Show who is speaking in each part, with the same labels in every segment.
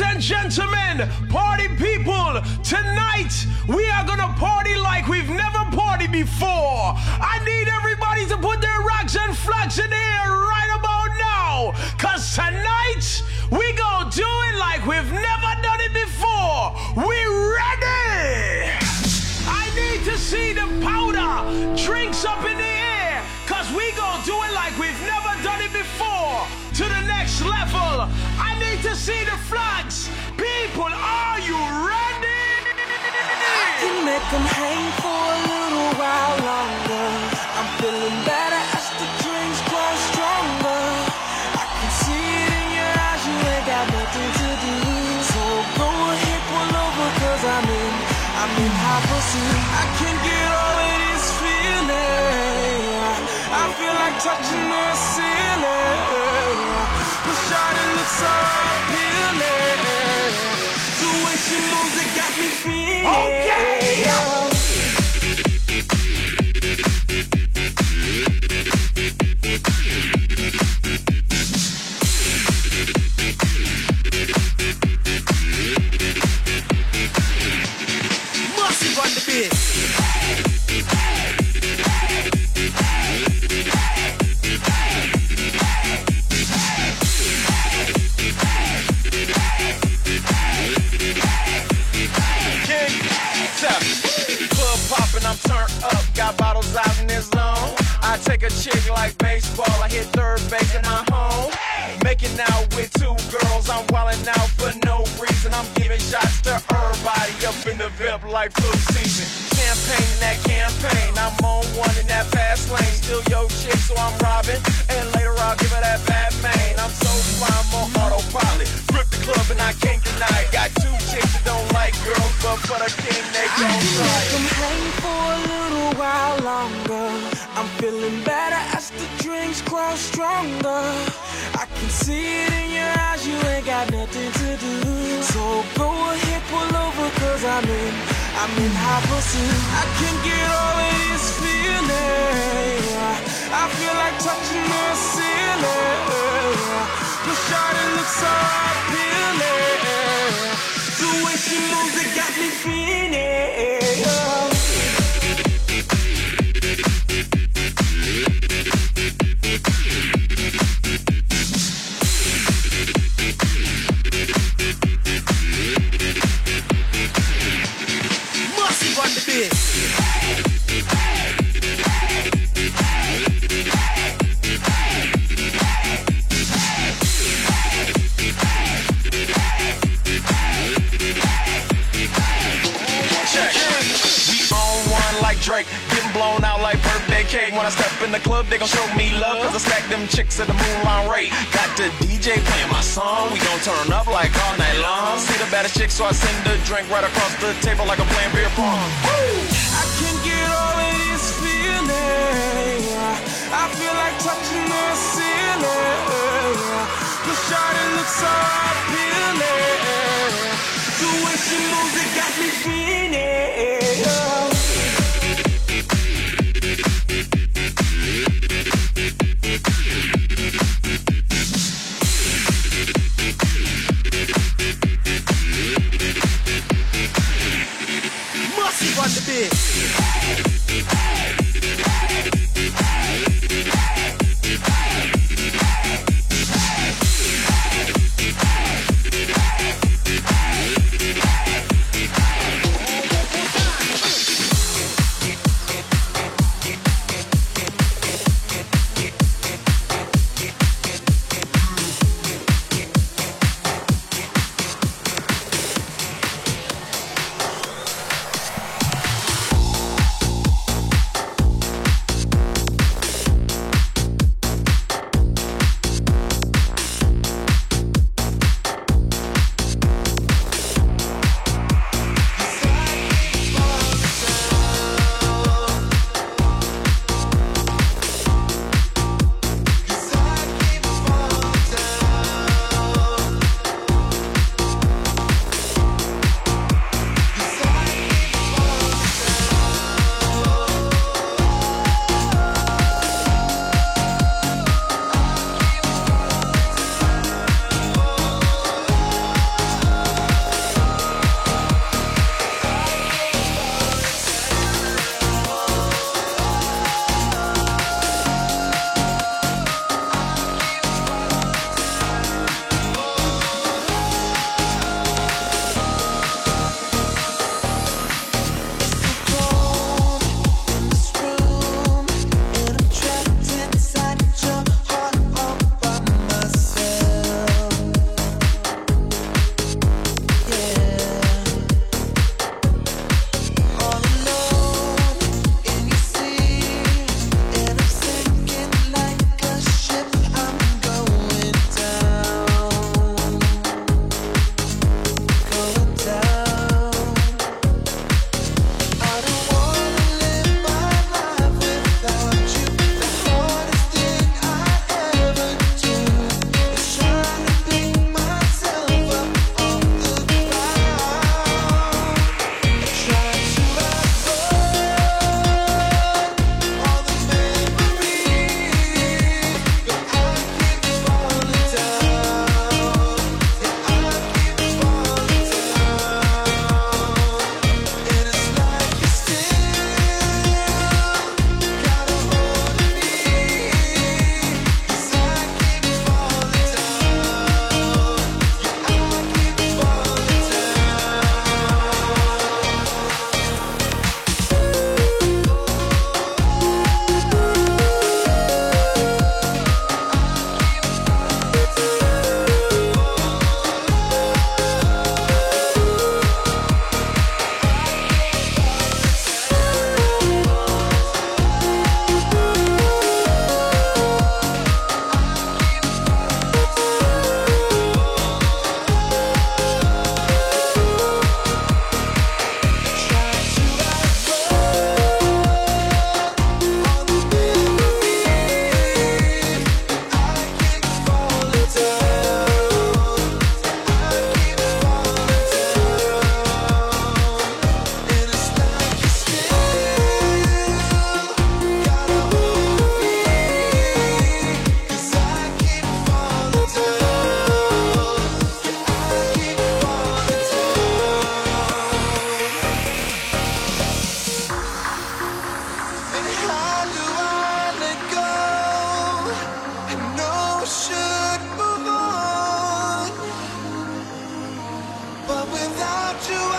Speaker 1: Ladies and gentlemen, party people, tonight we are gonna party like we've never partied before. I need everybody to put their rocks and flags in the air right about now. Cause tonight we gonna do it like we've never done it before. We ready? I need to see the powder, drinks up in the air. Cause we gonna do it like we've never done it before. Next level. I need to see the flags. People, are you ready?
Speaker 2: I can make them hang for a little while longer. I'm feeling better as the drinks grow stronger. I can see it in your eyes, you ain't got nothing to do. So go ahead, pull over, cause I'm in, I'm in hot pursuit. I can't get all of this feeling. I feel like touching the
Speaker 3: Take a chick like baseball. I hit third base in my home. Making out with two girls. I'm wildin' out for no reason. I'm giving shots to everybody up in the VIP like flu season. Champagne in that campaign. I'm on one in that fast lane. Still yo chick, so I'm robbing.
Speaker 2: See it in your eyes, you ain't got nothing to do. So go ahead, pull over, cause I'm in, I'm in hot pursuit. I can get of this feeling. I feel like touching the ceiling. The shawty looks so appealing. The way she moves, it got me feeling.
Speaker 3: Cake. When I step in the club, they gon' show me love. Cause I stack them chicks at the moonlight rate. Got the DJ playing my song, we gon' turn up like all night long. See the baddest chick, so I send the drink right across the table like I'm playing beer pong.
Speaker 2: I can get all of this feeling. I feel like touching the ceiling. The shawty looks so appealing. The way she moves,
Speaker 4: Massive on the
Speaker 5: without you.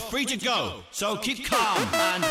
Speaker 5: Free to go, so keep calm. and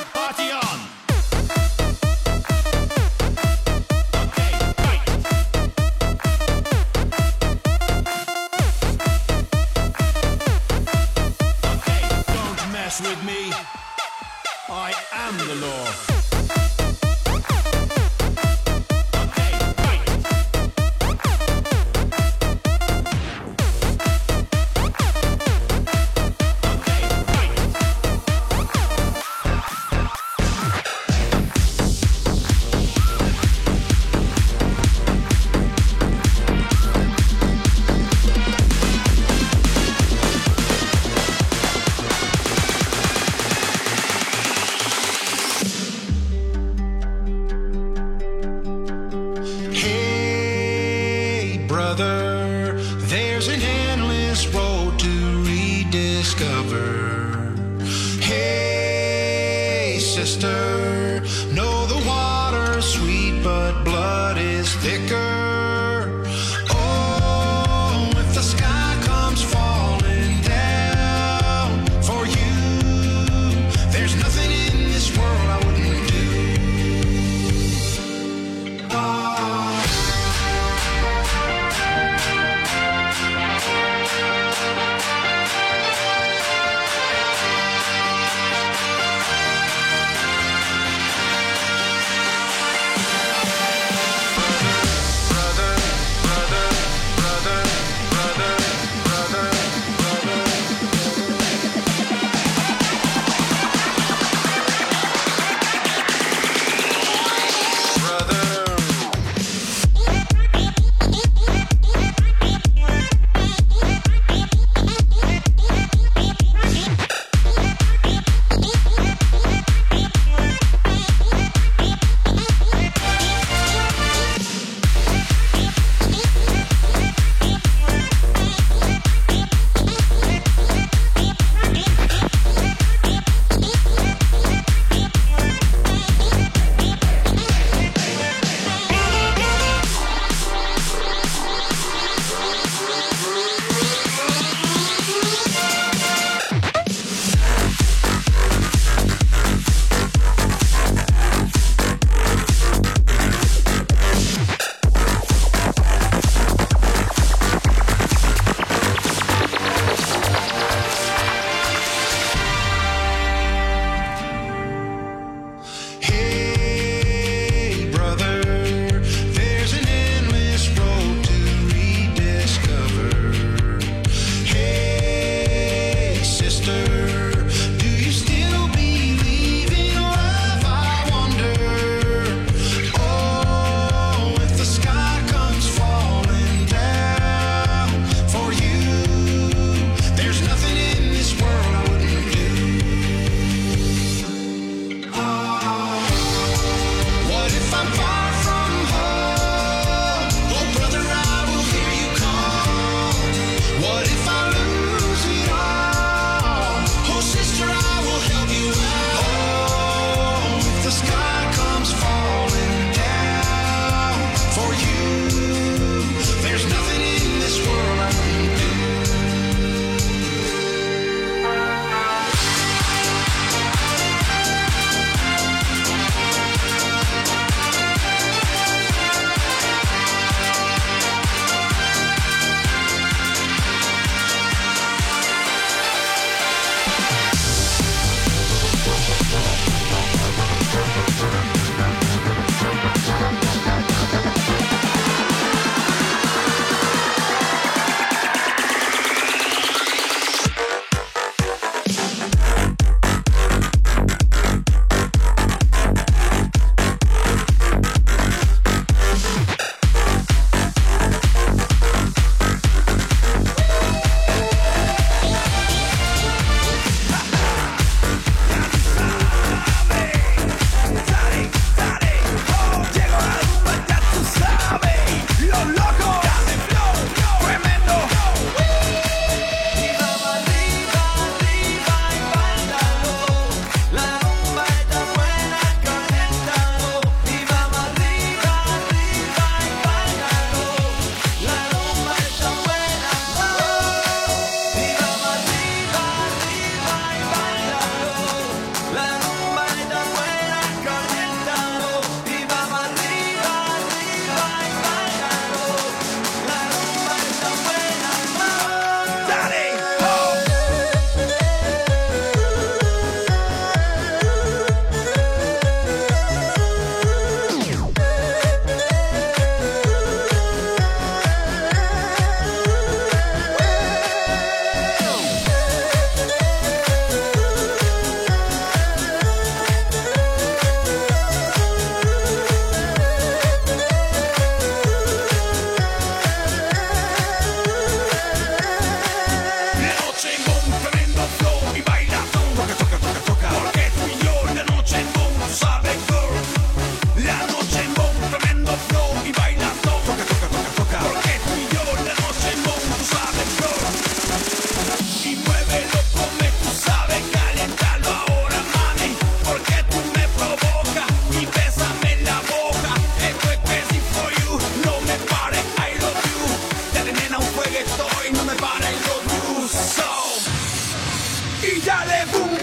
Speaker 6: boom.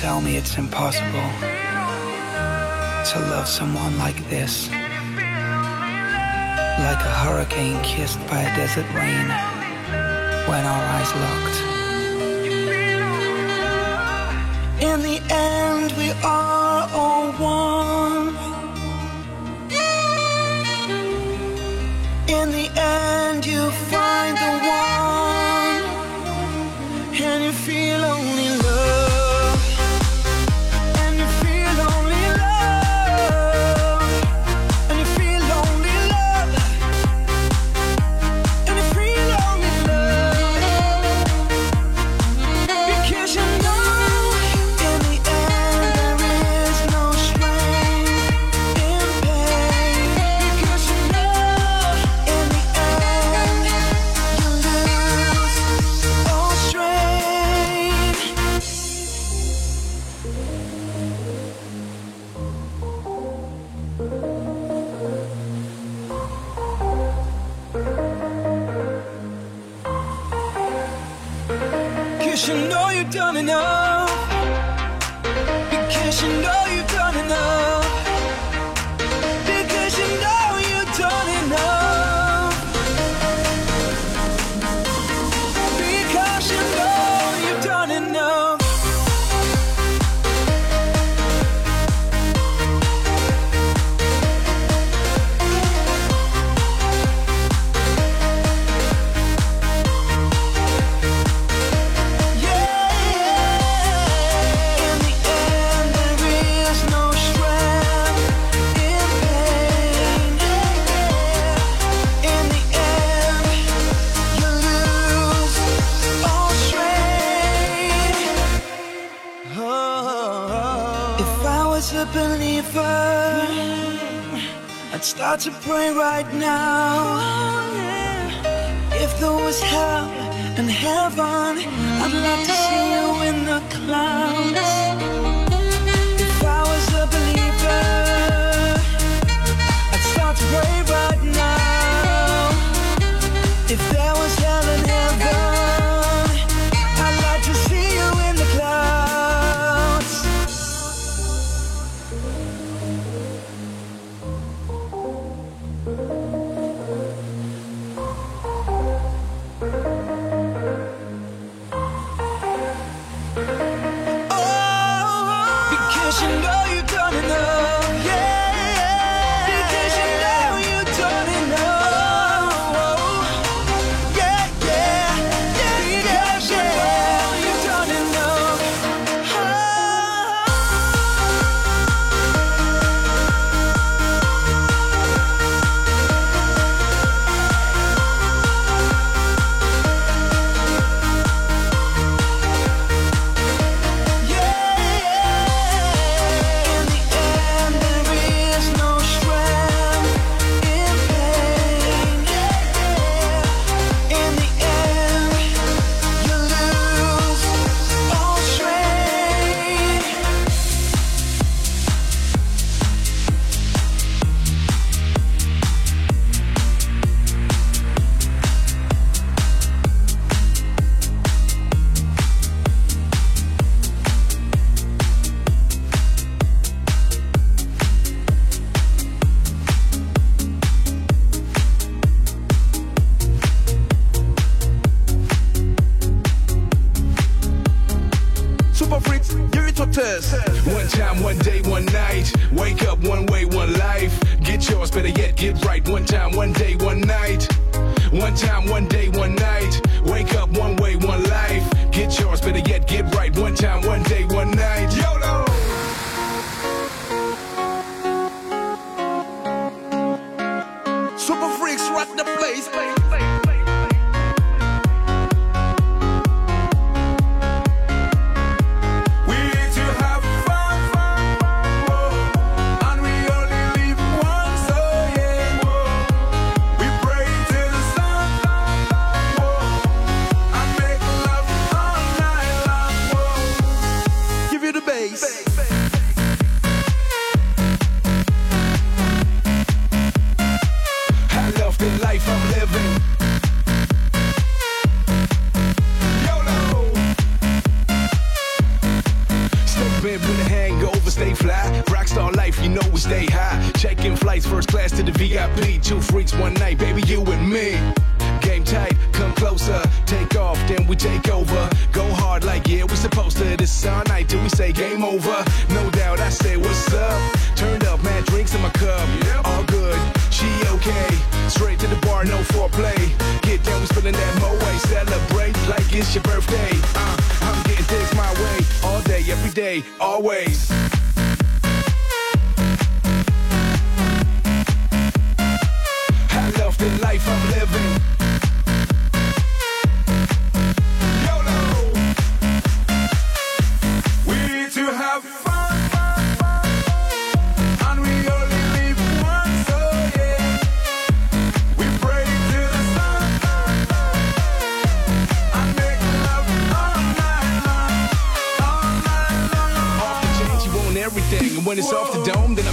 Speaker 6: tell
Speaker 7: me it's impossible to love someone like this. Like a hurricane kissed by a desert rain when our eyes locked.
Speaker 8: In the end, we are about to pray right now. Oh, yeah. If there was hell and heaven, I'd love to see you in the clouds.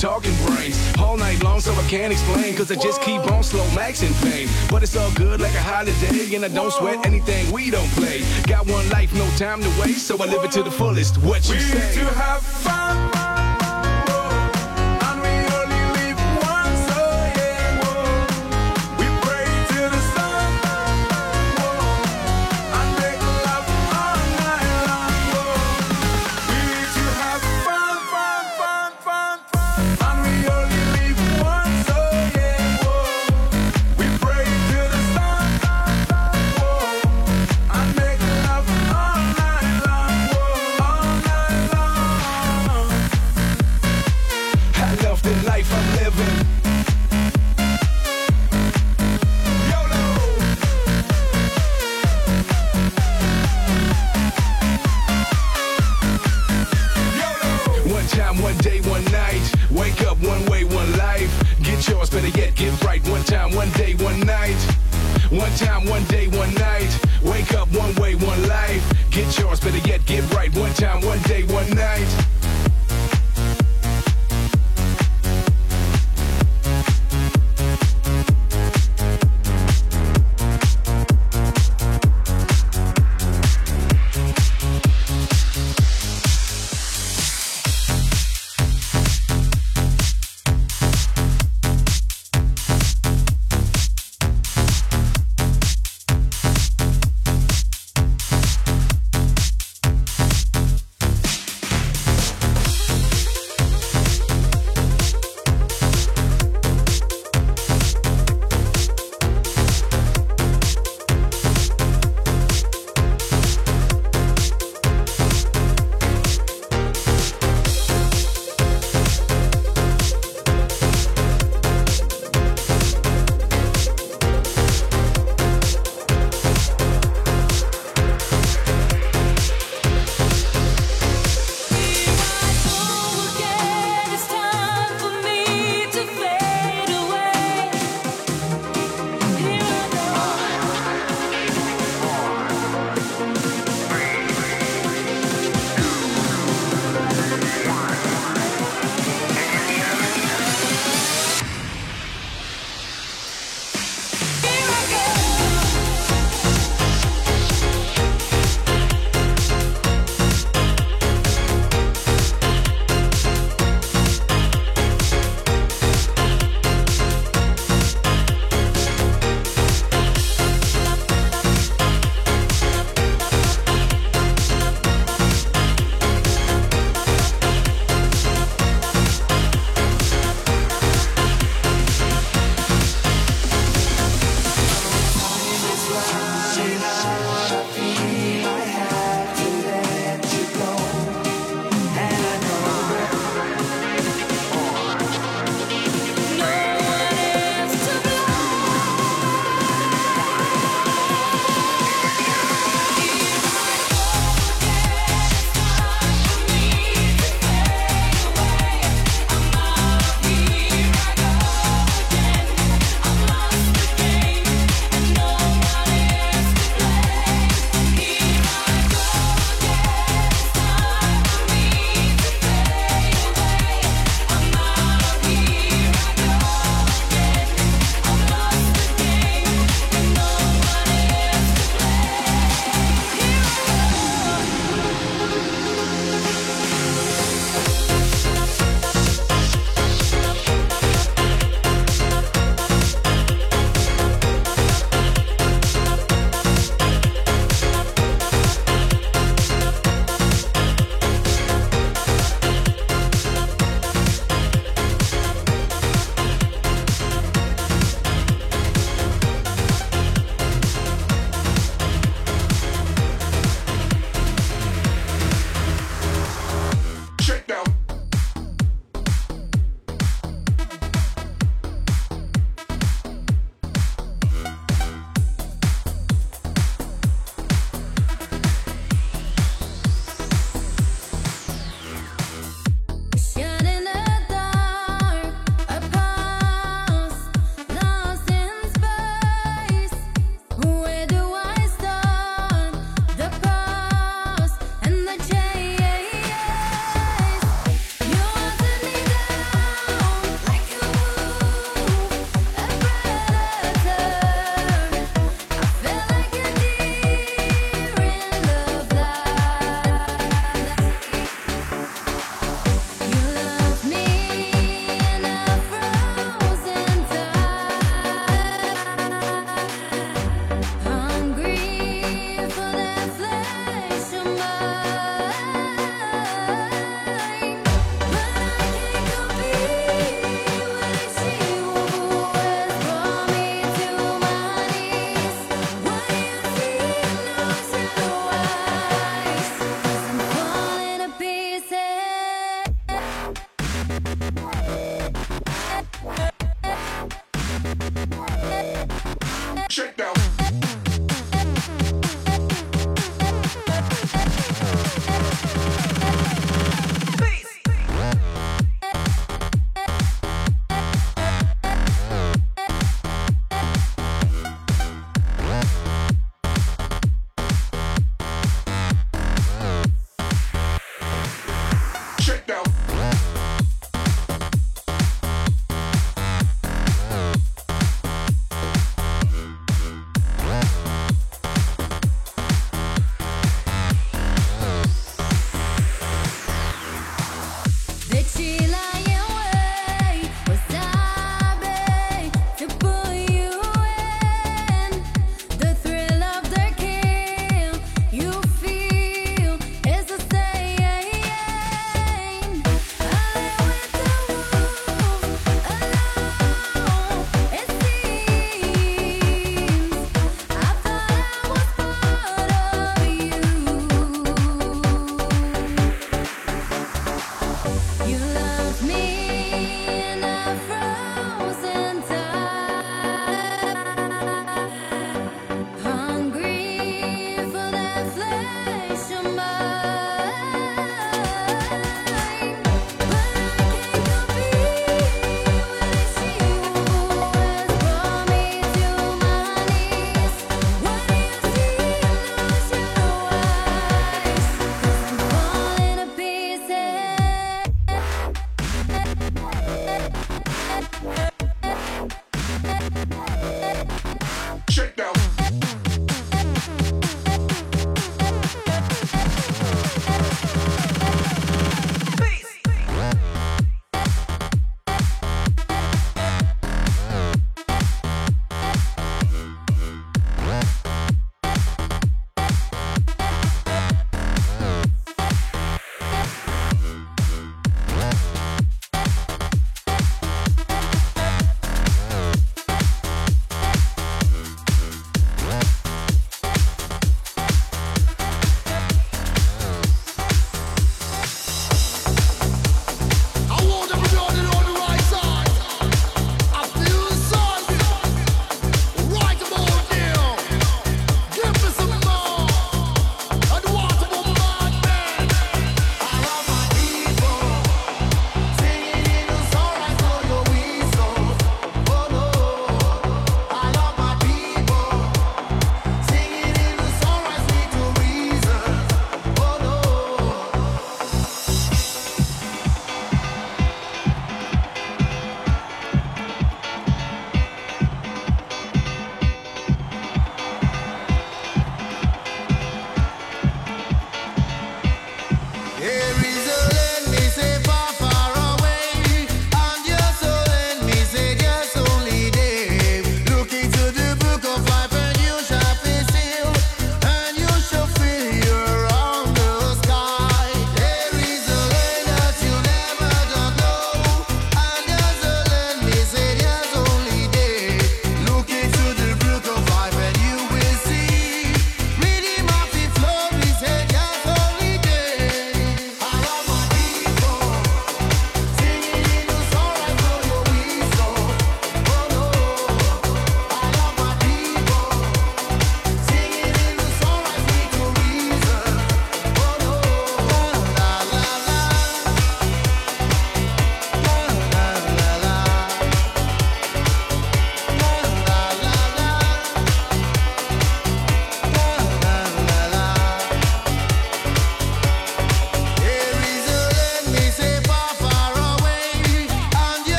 Speaker 9: talking brains all night long, so I can't explain. Cause I just keep on slow maxing pain. But it's all good like a holiday, and I don't sweat anything we don't play. Got one life, no time to waste, so I live it to the fullest. What you
Speaker 10: we
Speaker 9: say?
Speaker 10: We to have fun.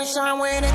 Speaker 11: That sunshine when